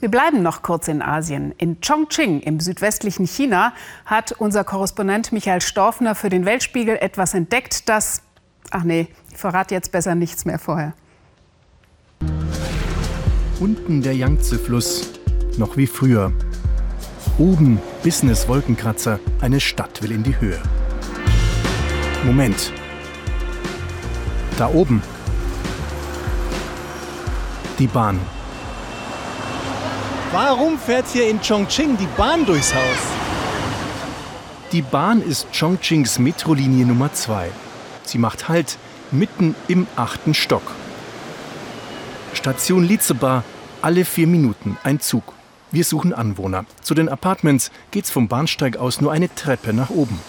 Wir bleiben noch kurz in Asien. In Chongqing im südwestlichen China hat unser Korrespondent Michael Storfner für den Weltspiegel etwas entdeckt, das. Ach nee, ich verrate jetzt besser nichts mehr vorher. Unten der Yangtze-Fluss, noch wie früher. Oben Business-Wolkenkratzer, eine Stadt will in die Höhe. Moment. Da oben. Die Bahn. Warum fährt hier in Chongqing die Bahn durchs Haus? Die Bahn ist Chongqings Metrolinie Nummer 2. Sie macht Halt mitten im achten Stock. Station Lizebar, alle vier Minuten ein Zug. Wir suchen Anwohner. Zu den Apartments geht's vom Bahnsteig aus nur eine Treppe nach oben.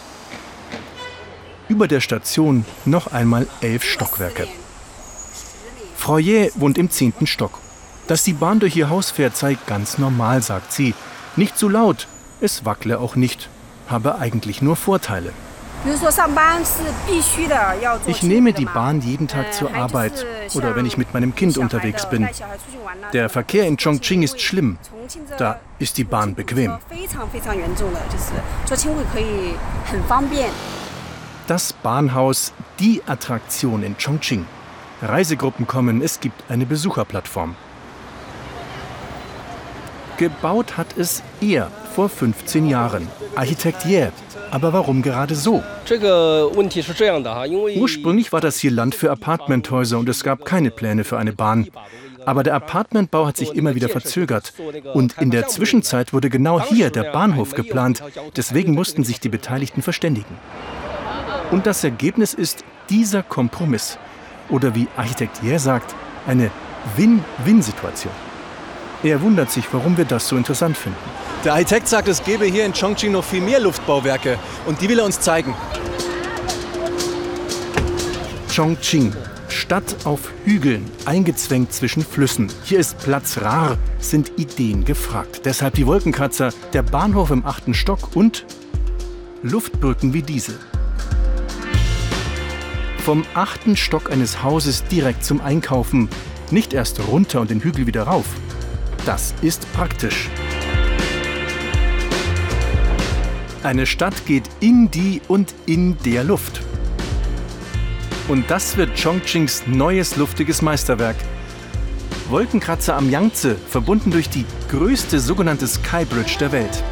Über der Station noch einmal elf Stockwerke. Jäh wohnt im zehnten Stock. Dass die Bahn durch ihr Haus fährt, sei ganz normal, sagt sie. Nicht zu laut, es wackle auch nicht, habe eigentlich nur Vorteile. Ich nehme die Bahn jeden Tag zur Arbeit oder wenn ich mit meinem Kind unterwegs bin. Der Verkehr in Chongqing ist schlimm. Da ist die Bahn bequem. Das Bahnhaus, die Attraktion in Chongqing. Reisegruppen kommen, es gibt eine Besucherplattform. Gebaut hat es er vor 15 Jahren. Architekt Ye. Aber warum gerade so? Ursprünglich war das hier Land für Apartmenthäuser und es gab keine Pläne für eine Bahn. Aber der Apartmentbau hat sich immer wieder verzögert. Und in der Zwischenzeit wurde genau hier der Bahnhof geplant. Deswegen mussten sich die Beteiligten verständigen. Und das Ergebnis ist dieser Kompromiss. Oder wie Architekt Ye sagt, eine Win-Win-Situation. Er wundert sich, warum wir das so interessant finden. Der Architekt sagt, es gäbe hier in Chongqing noch viel mehr Luftbauwerke und die will er uns zeigen. Chongqing, Stadt auf Hügeln, eingezwängt zwischen Flüssen. Hier ist Platz rar, sind Ideen gefragt. Deshalb die Wolkenkratzer, der Bahnhof im achten Stock und Luftbrücken wie diese. Vom achten Stock eines Hauses direkt zum Einkaufen, nicht erst runter und den Hügel wieder rauf. Das ist praktisch. Eine Stadt geht in die und in der Luft. Und das wird Chongqings neues luftiges Meisterwerk. Wolkenkratzer am Yangtze, verbunden durch die größte sogenannte Skybridge der Welt.